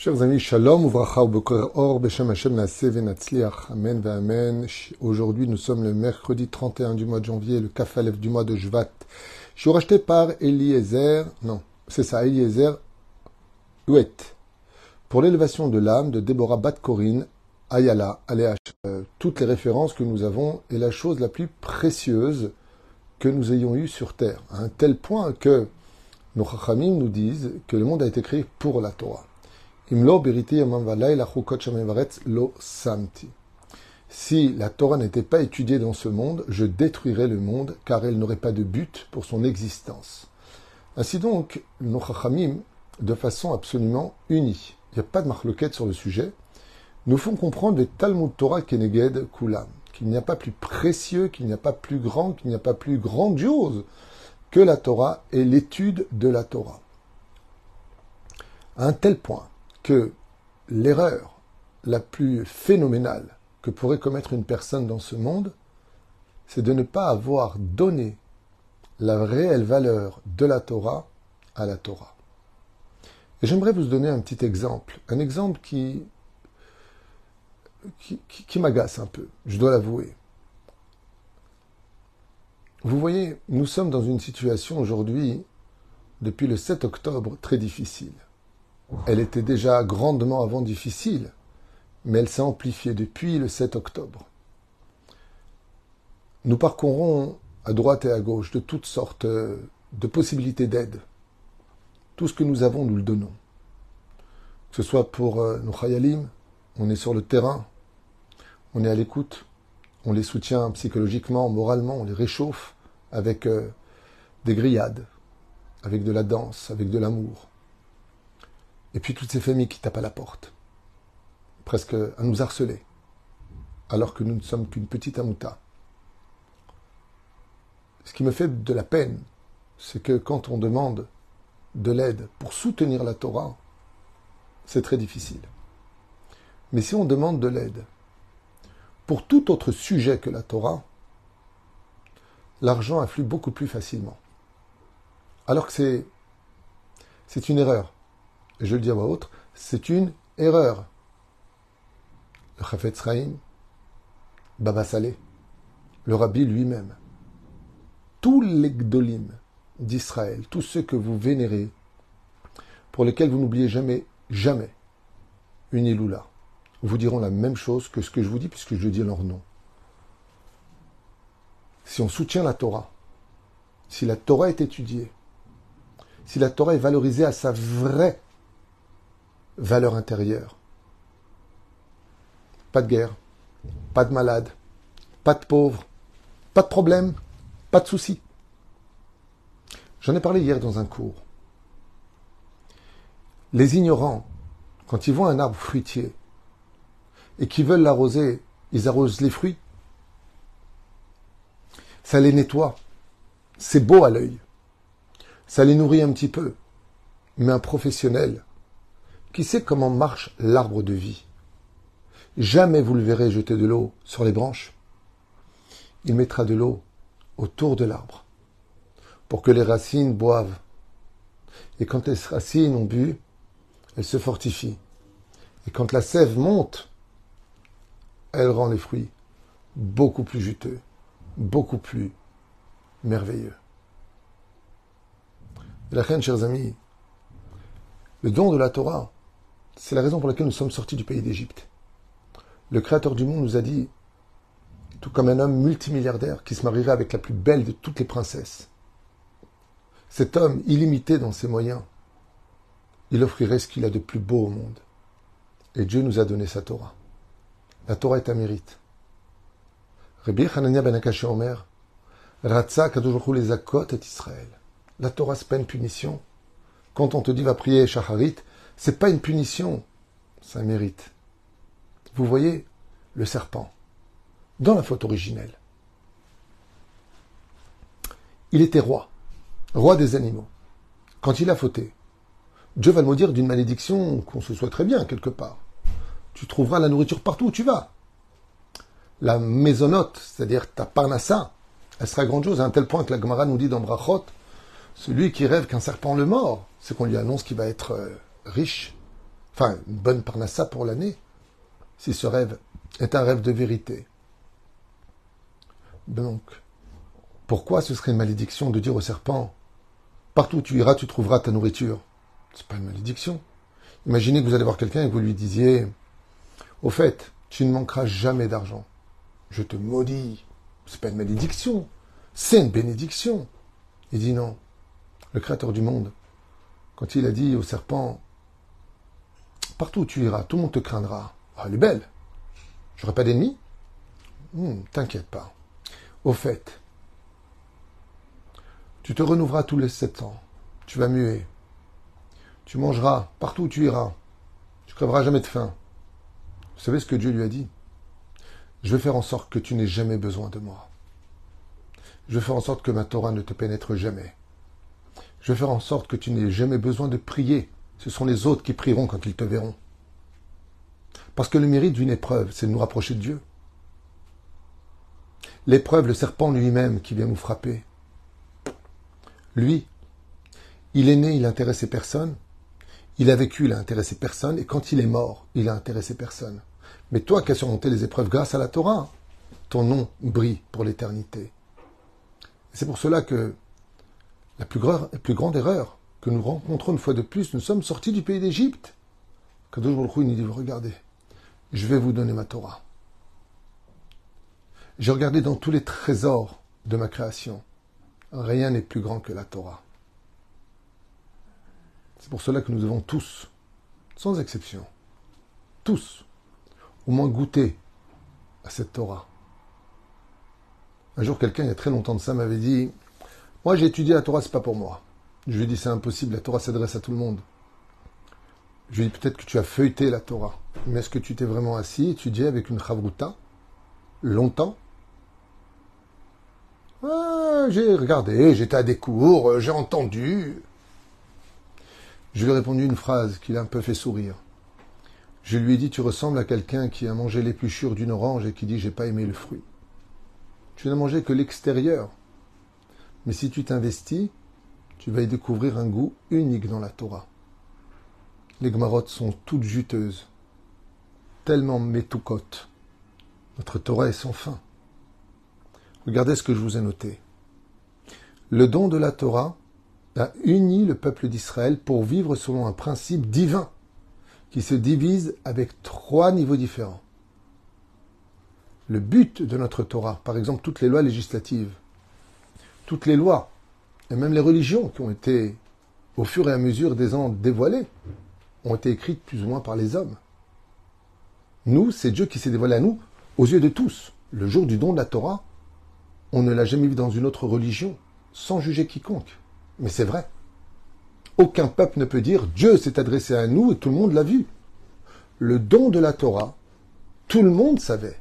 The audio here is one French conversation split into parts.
Chers amis, shalom, uvracha or, beshem Hashem amen amen. Aujourd'hui, nous sommes le mercredi 31 du mois de janvier, le kafalef du mois de Jvat. Je suis racheté par Eliezer, non, c'est ça, Eliezer Ouet, pour l'élévation de l'âme de Déborah Bat Corinne, Ayala, Aléach. Euh, toutes les références que nous avons est la chose la plus précieuse que nous ayons eue sur terre, à un tel point que nos chachamim nous disent que le monde a été créé pour la Torah. Si la Torah n'était pas étudiée dans ce monde, je détruirais le monde, car elle n'aurait pas de but pour son existence. Ainsi donc, nos chachamim, de façon absolument unie, il n'y a pas de marloquette sur le sujet, nous font comprendre les Talmud Torah Keneged Kulam, qu'il n'y a pas plus précieux, qu'il n'y a pas plus grand, qu'il n'y a pas plus grandiose que la Torah et l'étude de la Torah. À un tel point que l'erreur la plus phénoménale que pourrait commettre une personne dans ce monde, c'est de ne pas avoir donné la réelle valeur de la Torah à la Torah. Et j'aimerais vous donner un petit exemple, un exemple qui, qui, qui m'agace un peu, je dois l'avouer. Vous voyez, nous sommes dans une situation aujourd'hui, depuis le 7 octobre, très difficile. Elle était déjà grandement avant difficile, mais elle s'est amplifiée depuis le 7 octobre. Nous parcourons à droite et à gauche de toutes sortes de possibilités d'aide. Tout ce que nous avons, nous le donnons. Que ce soit pour euh, nos khayalim, on est sur le terrain, on est à l'écoute, on les soutient psychologiquement, moralement, on les réchauffe avec euh, des grillades, avec de la danse, avec de l'amour. Et puis toutes ces familles qui tapent à la porte, presque à nous harceler, alors que nous ne sommes qu'une petite amouta. Ce qui me fait de la peine, c'est que quand on demande de l'aide pour soutenir la Torah, c'est très difficile. Mais si on demande de l'aide pour tout autre sujet que la Torah, l'argent afflue beaucoup plus facilement. Alors que c'est, c'est une erreur et je le dis à voix haute, c'est une erreur. Le Chafetz Chaim, Baba Saleh, le Rabbi lui-même, tous les Gdolim d'Israël, tous ceux que vous vénérez, pour lesquels vous n'oubliez jamais, jamais une Iloula, vous diront la même chose que ce que je vous dis, puisque je dis leur nom. Si on soutient la Torah, si la Torah est étudiée, si la Torah est valorisée à sa vraie valeur intérieure. Pas de guerre, pas de malade, pas de pauvre, pas de problème, pas de soucis. J'en ai parlé hier dans un cours. Les ignorants, quand ils voient un arbre fruitier et qu'ils veulent l'arroser, ils arrosent les fruits. Ça les nettoie. C'est beau à l'œil. Ça les nourrit un petit peu. Mais un professionnel, qui sait comment marche l'arbre de vie? Jamais vous le verrez jeter de l'eau sur les branches. Il mettra de l'eau autour de l'arbre pour que les racines boivent. Et quand les racines ont bu, elles se fortifient. Et quand la sève monte, elle rend les fruits beaucoup plus juteux, beaucoup plus merveilleux. la reine, chers amis, le don de la Torah, c'est la raison pour laquelle nous sommes sortis du pays d'Égypte. Le Créateur du monde nous a dit, tout comme un homme multimilliardaire qui se marierait avec la plus belle de toutes les princesses, cet homme illimité dans ses moyens, il offrirait ce qu'il a de plus beau au monde. Et Dieu nous a donné sa Torah. La Torah est un mérite. Rabbi Hanania ben Akashi Omer, Ratza les Akot et Israël. La Torah, c'est pas une punition. Quand on te dit va prier Shacharit, c'est pas une punition, un mérite. Vous voyez le serpent dans la faute originelle. Il était roi, roi des animaux. Quand il a fauté, Dieu va le maudire d'une malédiction qu'on se très bien quelque part. Tu trouveras la nourriture partout où tu vas. La maisonnote, c'est-à-dire ta parnassa, elle sera grandiose à un tel point que la Gemara nous dit dans Brachot, celui qui rêve qu'un serpent le mord, c'est qu'on lui annonce qu'il va être euh, riche, enfin une bonne parnassa pour l'année, si ce rêve est un rêve de vérité. Donc, pourquoi ce serait une malédiction de dire au serpent Partout où tu iras, tu trouveras ta nourriture? C'est pas une malédiction. Imaginez que vous allez voir quelqu'un et que vous lui disiez Au fait, tu ne manqueras jamais d'argent. Je te maudis. C'est pas une malédiction. C'est une bénédiction. Il dit non. Le Créateur du monde, quand il a dit au serpent Partout où tu iras, tout le monde te craindra. Ah, elle est belle. J'aurai pas d'ennemis hmm, T'inquiète pas. Au fait, tu te renouveras tous les sept ans. Tu vas muer. Tu mangeras partout où tu iras. Tu crèveras jamais de faim. Vous savez ce que Dieu lui a dit? Je vais faire en sorte que tu n'aies jamais besoin de moi. Je vais faire en sorte que ma Torah ne te pénètre jamais. Je vais faire en sorte que tu n'aies jamais besoin de prier. Ce sont les autres qui prieront quand ils te verront. Parce que le mérite d'une épreuve, c'est de nous rapprocher de Dieu. L'épreuve, le serpent lui-même qui vient nous frapper. Lui, il est né, il a intéressé personne. Il a vécu, il a intéressé personne. Et quand il est mort, il a intéressé personne. Mais toi qui as surmonté les épreuves grâce à la Torah, ton nom brille pour l'éternité. C'est pour cela que la plus, grande erreur que nous rencontrons une fois de plus, nous sommes sortis du pays d'Égypte. Kadosh Baruch nous dit, regardez, je vais vous donner ma Torah. J'ai regardé dans tous les trésors de ma création. Rien n'est plus grand que la Torah. C'est pour cela que nous devons tous, sans exception, tous, au moins goûter à cette Torah. Un jour, quelqu'un, il y a très longtemps de ça, m'avait dit Moi, j'ai étudié la Torah, c'est pas pour moi. Je lui ai dit C'est impossible, la Torah s'adresse à tout le monde. Je lui ai dit Peut-être que tu as feuilleté la Torah, mais est-ce que tu t'es vraiment assis, étudié avec une chavruta, longtemps? Ah, J'ai regardé, j'étais à des cours, j'ai entendu. Je lui ai répondu une phrase qui l'a un peu fait sourire. Je lui ai dit Tu ressembles à quelqu'un qui a mangé l'épluchure d'une orange et qui dit J'ai pas aimé le fruit. Tu n'as mangé que l'extérieur. Mais si tu t'investis, tu vas y découvrir un goût unique dans la Torah. Les gmarottes sont toutes juteuses, tellement métoucotes. Notre Torah est sans fin. Regardez ce que je vous ai noté. Le don de la Torah a uni le peuple d'Israël pour vivre selon un principe divin qui se divise avec trois niveaux différents. Le but de notre Torah, par exemple toutes les lois législatives, toutes les lois, et même les religions qui ont été, au fur et à mesure des ans, dévoilées, ont été écrites plus ou moins par les hommes. Nous, c'est Dieu qui s'est dévoilé à nous aux yeux de tous. Le jour du don de la Torah, on ne l'a jamais vu dans une autre religion, sans juger quiconque. Mais c'est vrai. Aucun peuple ne peut dire Dieu s'est adressé à nous et tout le monde l'a vu. Le don de la Torah, tout le monde savait.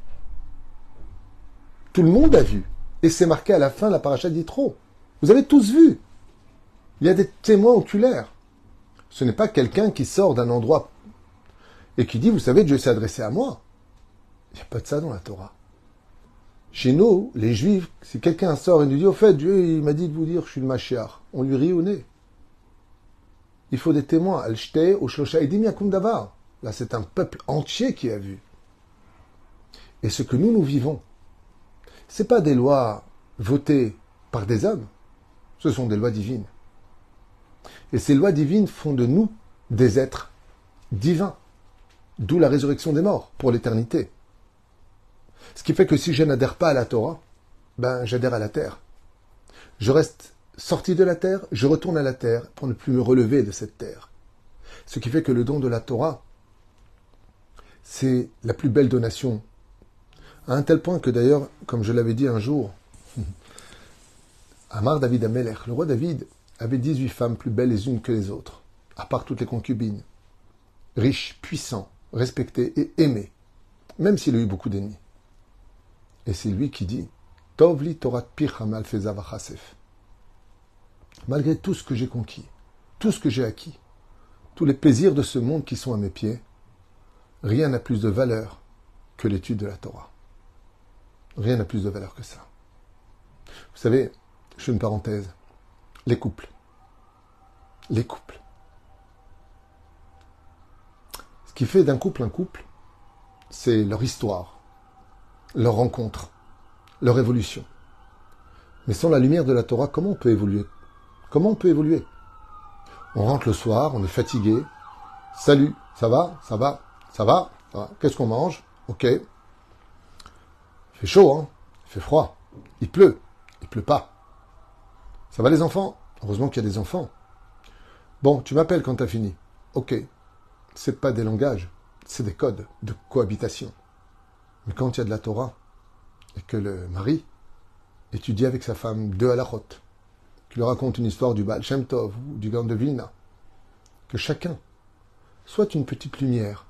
Tout le monde a vu. Et c'est marqué à la fin la paracha d'Itro. Vous avez tous vu. Il y a des témoins oculaires. Ce n'est pas quelqu'un qui sort d'un endroit et qui dit, vous savez, Dieu s'est adressé à moi. Il n'y a pas de ça dans la Torah. Chez nous, les Juifs, si quelqu'un sort et nous dit, au fait, Dieu, il m'a dit de vous dire, je suis le Mashiach, on lui rit au nez. Il faut des témoins. Là, c'est un peuple entier qui a vu. Et ce que nous, nous vivons, ce pas des lois votées par des hommes, ce sont des lois divines. Et ces lois divines font de nous des êtres divins, d'où la résurrection des morts pour l'éternité. Ce qui fait que si je n'adhère pas à la Torah, ben j'adhère à la terre. Je reste sorti de la terre, je retourne à la terre pour ne plus me relever de cette terre. Ce qui fait que le don de la Torah, c'est la plus belle donation. À un tel point que d'ailleurs, comme je l'avais dit un jour, Amar David Ameler, le roi David, avait 18 femmes plus belles les unes que les autres, à part toutes les concubines, riches, puissants, respectés et aimés, même s'il a eu beaucoup d'ennemis. Et c'est lui qui dit Tovli Torat Malgré tout ce que j'ai conquis, tout ce que j'ai acquis, tous les plaisirs de ce monde qui sont à mes pieds, rien n'a plus de valeur que l'étude de la Torah. Rien n'a plus de valeur que ça. Vous savez, je fais une parenthèse. Les couples. Les couples. qui fait d'un couple un couple, c'est leur histoire, leur rencontre, leur évolution. Mais sans la lumière de la Torah, comment on peut évoluer? Comment on peut évoluer? On rentre le soir, on est fatigué. Salut, ça va Ça va Ça va, Qu'est-ce qu'on mange? Ok. Il fait chaud, hein Il fait froid. Il pleut. Il pleut pas. Ça va les enfants? Heureusement qu'il y a des enfants. Bon, tu m'appelles quand t'as fini. Ok. C'est pas des langages, c'est des codes de cohabitation. Mais quand il y a de la Torah, et que le mari étudie avec sa femme deux halachot, qui lui raconte une histoire du Baal ou du Gand de Vilna, que chacun soit une petite lumière.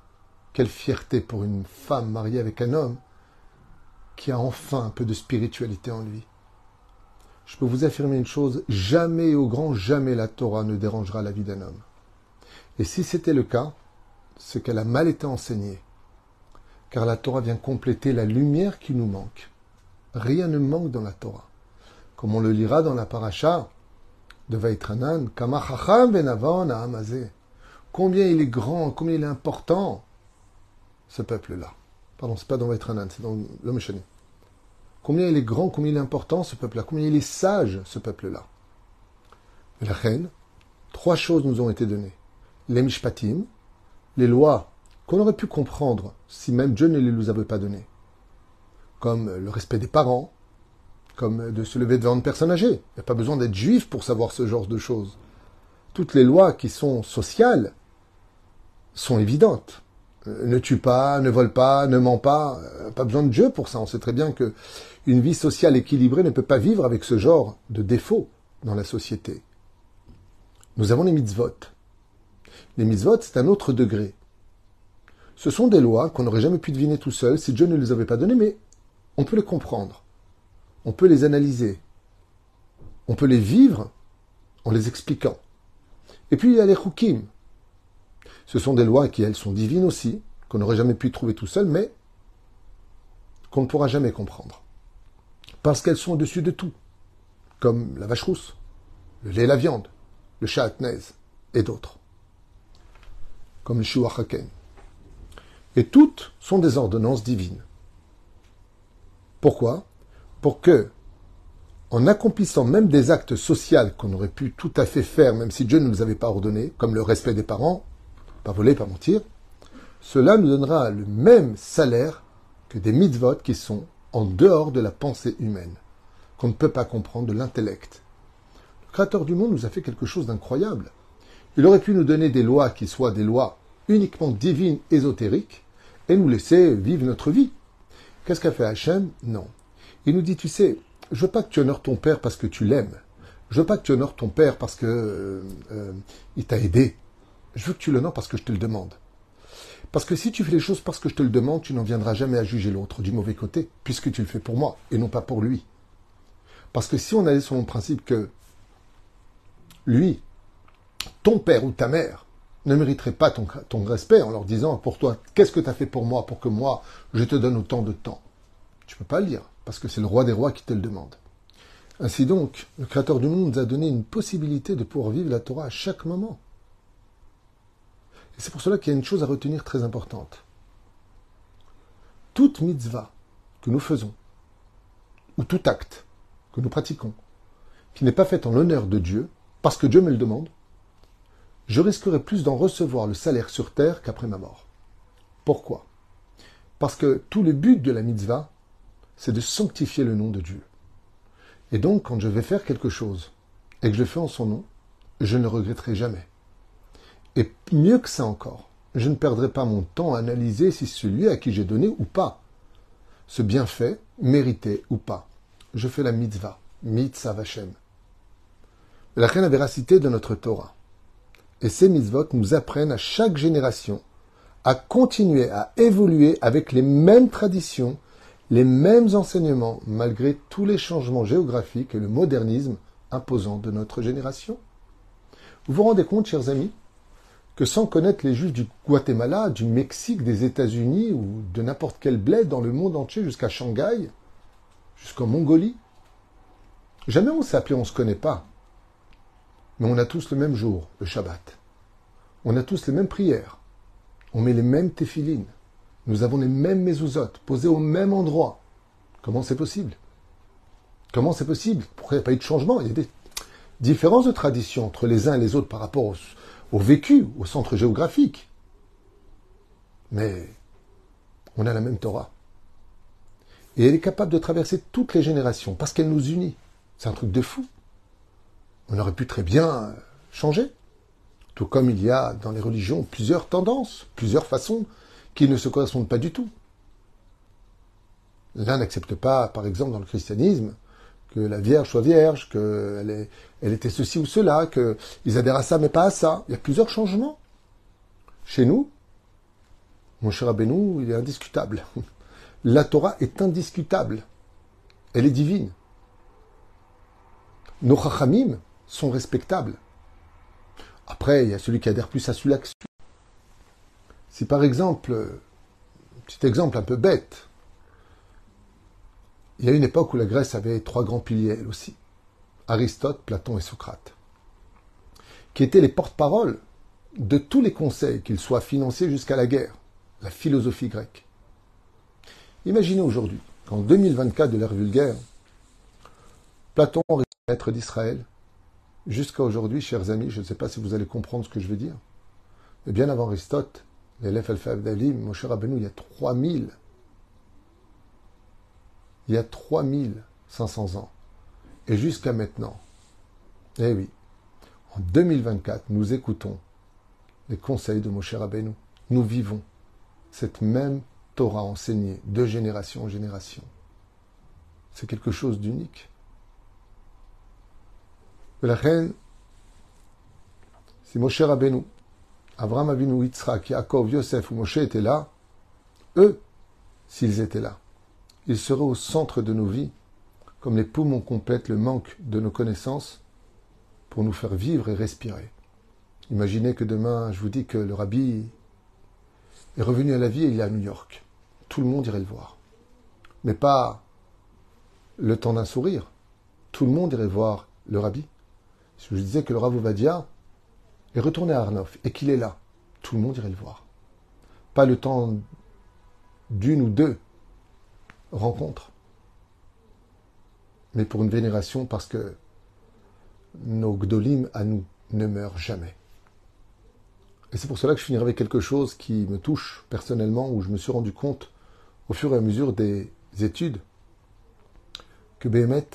Quelle fierté pour une femme mariée avec un homme qui a enfin un peu de spiritualité en lui. Je peux vous affirmer une chose, jamais au grand jamais la Torah ne dérangera la vie d'un homme. Et si c'était le cas, c'est qu'elle a mal été enseignée. Car la Torah vient compléter la lumière qui nous manque. Rien ne manque dans la Torah. Comme on le lira dans la paracha de Vaitranan, Combien il est grand, combien il est important, ce peuple-là. Pardon, c'est pas dans Vaitranan, c'est dans l'homme Combien il est grand, combien il est important, ce peuple-là. Combien il est sage, ce peuple-là. La reine, trois choses nous ont été données. Les mishpatim, les lois qu'on aurait pu comprendre si même Dieu ne les nous avait pas données comme le respect des parents, comme de se lever devant une personne âgée. Il n'y a pas besoin d'être juif pour savoir ce genre de choses. Toutes les lois qui sont sociales sont évidentes. Ne tue pas, ne vole pas, ne ment pas. Euh, pas besoin de Dieu pour ça. On sait très bien que une vie sociale équilibrée ne peut pas vivre avec ce genre de défauts dans la société. Nous avons les mitzvot. Les mitzvot, c'est un autre degré. Ce sont des lois qu'on n'aurait jamais pu deviner tout seul si Dieu ne les avait pas données, mais on peut les comprendre, on peut les analyser, on peut les vivre en les expliquant. Et puis il y a les hukim. Ce sont des lois qui, elles, sont divines aussi, qu'on n'aurait jamais pu trouver tout seul, mais qu'on ne pourra jamais comprendre. Parce qu'elles sont au-dessus de tout, comme la vache rousse, le lait et la viande, le chat et d'autres, comme le shuachaken. Et toutes sont des ordonnances divines. Pourquoi? Pour que, en accomplissant même des actes sociaux qu'on aurait pu tout à fait faire, même si Dieu ne nous avait pas ordonné, comme le respect des parents, pas voler, pas mentir, cela nous donnera le même salaire que des mitzvot qui sont en dehors de la pensée humaine, qu'on ne peut pas comprendre de l'intellect. Le Créateur du monde nous a fait quelque chose d'incroyable. Il aurait pu nous donner des lois qui soient des lois uniquement divines, ésotériques, et nous laisser vivre notre vie. Qu'est-ce qu'a fait Hachem? Non. Il nous dit, tu sais, je veux pas que tu honores ton père parce que tu l'aimes. Je veux pas que tu honores ton père parce que euh, euh, il t'a aidé. Je veux que tu l'honores parce que je te le demande. Parce que si tu fais les choses parce que je te le demande, tu n'en viendras jamais à juger l'autre du mauvais côté, puisque tu le fais pour moi et non pas pour lui. Parce que si on allait sur le principe que lui, ton père ou ta mère, ne mériterait pas ton, ton respect en leur disant pour toi, qu'est-ce que tu as fait pour moi pour que moi, je te donne autant de temps? Tu ne peux pas le dire, parce que c'est le roi des rois qui te le demande. Ainsi donc, le Créateur du monde nous a donné une possibilité de pouvoir vivre la Torah à chaque moment. Et c'est pour cela qu'il y a une chose à retenir très importante. Toute mitzvah que nous faisons, ou tout acte que nous pratiquons, qui n'est pas fait en l'honneur de Dieu, parce que Dieu me le demande, je risquerais plus d'en recevoir le salaire sur terre qu'après ma mort. Pourquoi? Parce que tout le but de la mitzvah, c'est de sanctifier le nom de Dieu. Et donc, quand je vais faire quelque chose et que je le fais en son nom, je ne regretterai jamais. Et mieux que ça encore, je ne perdrai pas mon temps à analyser si celui à qui j'ai donné ou pas. Ce bienfait, mérité ou pas. Je fais la mitzvah, mitzvah Vashem. La reine la véracité de notre Torah. Et ces mitzvot nous apprennent à chaque génération à continuer à évoluer avec les mêmes traditions, les mêmes enseignements, malgré tous les changements géographiques et le modernisme imposant de notre génération. Vous vous rendez compte, chers amis, que sans connaître les juifs du Guatemala, du Mexique, des États-Unis ou de n'importe quel bled dans le monde entier jusqu'à Shanghai, jusqu'en Mongolie, jamais on s'est appelé on ne se connaît pas. Mais on a tous le même jour, le Shabbat. On a tous les mêmes prières. On met les mêmes téphilines. Nous avons les mêmes mezuzot, posés au même endroit. Comment c'est possible? Comment c'est possible? Pourquoi il n'y a pas eu de changement? Il y a des différences de tradition entre les uns et les autres par rapport au, vécu, au centre géographique. Mais on a la même Torah. Et elle est capable de traverser toutes les générations parce qu'elle nous unit. C'est un truc de fou. On aurait pu très bien changer. Tout comme il y a dans les religions plusieurs tendances, plusieurs façons qui ne se correspondent pas du tout. L'un n'accepte pas, par exemple, dans le christianisme, la Vierge soit vierge, qu'elle elle était ceci ou cela, qu'ils adhèrent à ça mais pas à ça. Il y a plusieurs changements. Chez nous, mon cher Abénou, il est indiscutable. La Torah est indiscutable. Elle est divine. Nos chachamim sont respectables. Après, il y a celui qui adhère plus à celui-là Si par exemple, petit exemple un peu bête, il y a une époque où la Grèce avait trois grands piliers, elle aussi. Aristote, Platon et Socrate. Qui étaient les porte-paroles de tous les conseils, qu'ils soient financiers jusqu'à la guerre, la philosophie grecque. Imaginez aujourd'hui qu'en 2024 de l'ère vulgaire, Platon maître d'Israël. Jusqu'à aujourd'hui, chers amis, je ne sais pas si vous allez comprendre ce que je veux dire, mais bien avant Aristote, l'élève Alpha Abdalim, mon cher Abenou, il y a 3000 il y a 3500 ans. Et jusqu'à maintenant, eh oui, en 2024, nous écoutons les conseils de Moshe Rabbeinu. Nous vivons cette même Torah enseignée de génération en génération. C'est quelque chose d'unique. La reine, si Moshe Rabbeinu, Abraham Avinu, Yitzhak, Yaakov, Yosef ou Moshe étaient là, eux, s'ils étaient là, ils seraient au centre de nos vies, comme les poumons complètent le manque de nos connaissances pour nous faire vivre et respirer. Imaginez que demain, je vous dis que le rabbi est revenu à la vie et il est à New York. Tout le monde irait le voir. Mais pas le temps d'un sourire. Tout le monde irait voir le rabbi. Si je disais que le Rav Ovadia est retourné à Arnof et qu'il est là, tout le monde irait le voir. Pas le temps d'une ou deux rencontre, mais pour une vénération parce que nos gdolim à nous ne meurent jamais. Et c'est pour cela que je finirai avec quelque chose qui me touche personnellement, où je me suis rendu compte au fur et à mesure des études que Béhémet,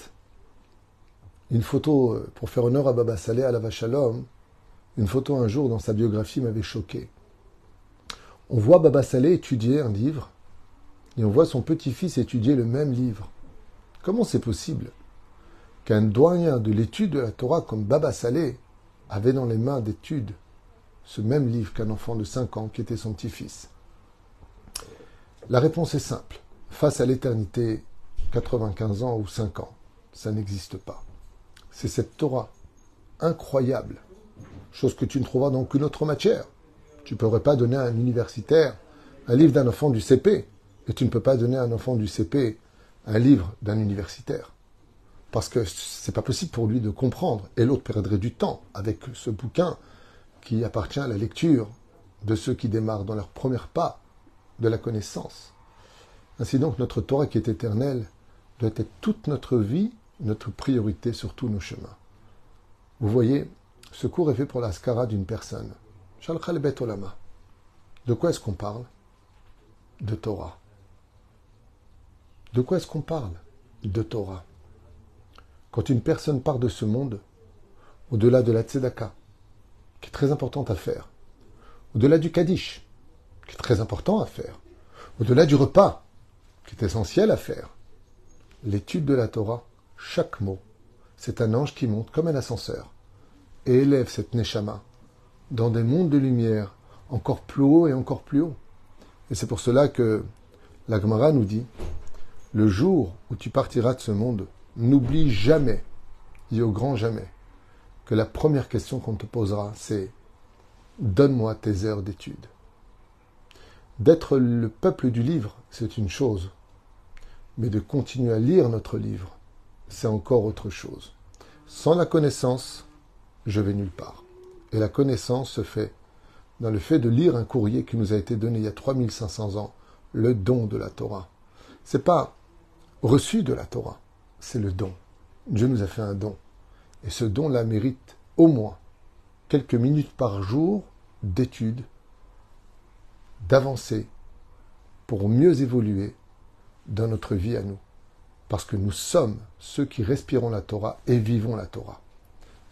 une photo euh, pour faire honneur à Baba Saleh à la Vachalom, une photo un jour dans sa biographie m'avait choqué. On voit Baba Saleh étudier un livre et on voit son petit-fils étudier le même livre. Comment c'est possible qu'un doyen de l'étude de la Torah comme Baba Saleh avait dans les mains d'études ce même livre qu'un enfant de 5 ans qui était son petit-fils? La réponse est simple. Face à l'éternité, 95 ans ou 5 ans, ça n'existe pas. C'est cette Torah incroyable, chose que tu ne trouveras dans aucune autre matière. Tu ne pourrais pas donner à un universitaire un livre d'un enfant du CP. Et tu ne peux pas donner à un enfant du CP un livre d'un universitaire. Parce que c'est pas possible pour lui de comprendre. Et l'autre perdrait du temps avec ce bouquin qui appartient à la lecture de ceux qui démarrent dans leur premier pas de la connaissance. Ainsi donc, notre Torah qui est éternelle doit être toute notre vie, notre priorité sur tous nos chemins. Vous voyez, ce cours est fait pour la skara d'une personne. De quoi est-ce qu'on parle? De Torah. De quoi est-ce qu'on parle De Torah? Quand une personne part de ce monde, au-delà de la tzedaka, qui est très importante à faire, au-delà du kaddish, qui est très important à faire, au-delà du repas, qui est essentiel à faire, l'étude de la Torah, chaque mot, c'est un ange qui monte comme un ascenseur et élève cette neshama dans des mondes de lumière encore plus haut et encore plus haut. Et c'est pour cela que la Gemara nous dit le jour où tu partiras de ce monde, n'oublie jamais, et au grand jamais, que la première question qu'on te posera, c'est Donne-moi tes heures d'étude. D'être le peuple du livre, c'est une chose, mais de continuer à lire notre livre, c'est encore autre chose. Sans la connaissance, je vais nulle part. Et la connaissance se fait dans le fait de lire un courrier qui nous a été donné il y a 3500 ans, le don de la Torah. C'est pas reçu de la Torah, c'est le don. Dieu nous a fait un don. Et ce don-là mérite au moins quelques minutes par jour d'étude, d'avancer pour mieux évoluer dans notre vie à nous. Parce que nous sommes ceux qui respirons la Torah et vivons la Torah.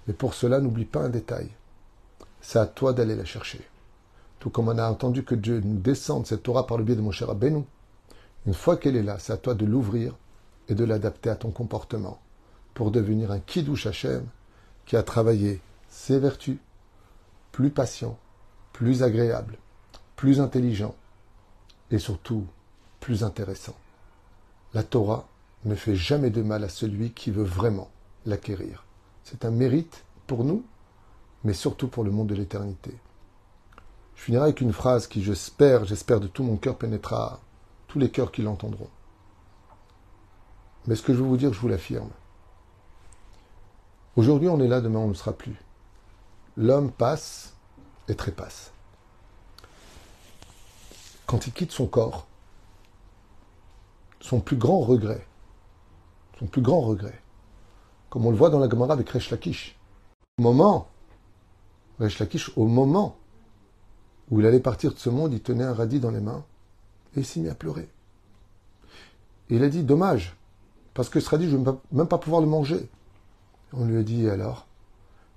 Mais pour cela, n'oublie pas un détail. C'est à toi d'aller la chercher. Tout comme on a entendu que Dieu nous descende cette Torah par le biais de mon cher Abénou. Une fois qu'elle est là, c'est à toi de l'ouvrir et de l'adapter à ton comportement pour devenir un Kiddush Hashem qui a travaillé ses vertus, plus patient, plus agréable, plus intelligent et surtout plus intéressant. La Torah ne fait jamais de mal à celui qui veut vraiment l'acquérir. C'est un mérite pour nous, mais surtout pour le monde de l'éternité. Je finirai avec une phrase qui, j'espère, j'espère de tout mon cœur, pénétrera tous les cœurs qui l'entendront. Mais ce que je veux vous dire, je vous l'affirme. Aujourd'hui, on est là, demain, on ne sera plus. L'homme passe et trépasse. Quand il quitte son corps, son plus grand regret, son plus grand regret, comme on le voit dans la Gemara avec Resh Lakish, au moment, Resh Lakish, au moment où il allait partir de ce monde, il tenait un radis dans les mains et il s'est mis à pleurer. Il a dit, dommage, parce que ce radis, je ne vais même pas pouvoir le manger. On lui a dit alors?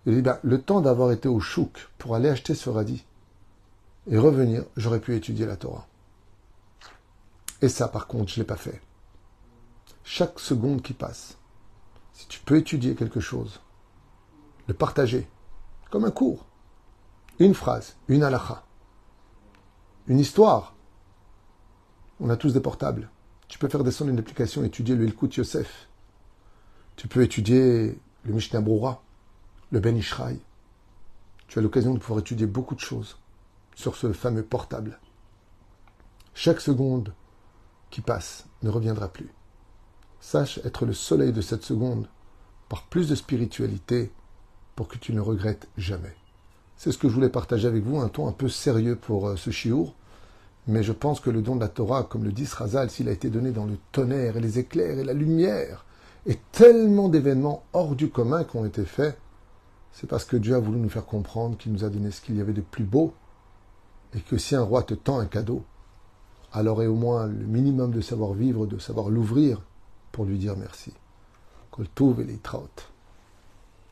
Il dit ben, Le temps d'avoir été au chouk pour aller acheter ce radis et revenir, j'aurais pu étudier la Torah. Et ça, par contre, je ne l'ai pas fait. Chaque seconde qui passe, si tu peux étudier quelque chose, le partager, comme un cours, une phrase, une halakha, une histoire. On a tous des portables. Tu peux faire descendre une application, étudier le Ilkut Yosef. Tu peux étudier le Mishnah Brura, le Ben Ishraï. Tu as l'occasion de pouvoir étudier beaucoup de choses sur ce fameux portable. Chaque seconde qui passe ne reviendra plus. Sache être le soleil de cette seconde par plus de spiritualité pour que tu ne regrettes jamais. C'est ce que je voulais partager avec vous, un ton un peu sérieux pour euh, ce chiour, mais je pense que le don de la Torah, comme le dit Srazal, s'il a été donné dans le tonnerre et les éclairs et la lumière, et tellement d'événements hors du commun qui ont été faits, c'est parce que Dieu a voulu nous faire comprendre qu'il nous a donné ce qu'il y avait de plus beau, et que si un roi te tend un cadeau, alors est au moins le minimum de savoir vivre, de savoir l'ouvrir pour lui dire merci. Et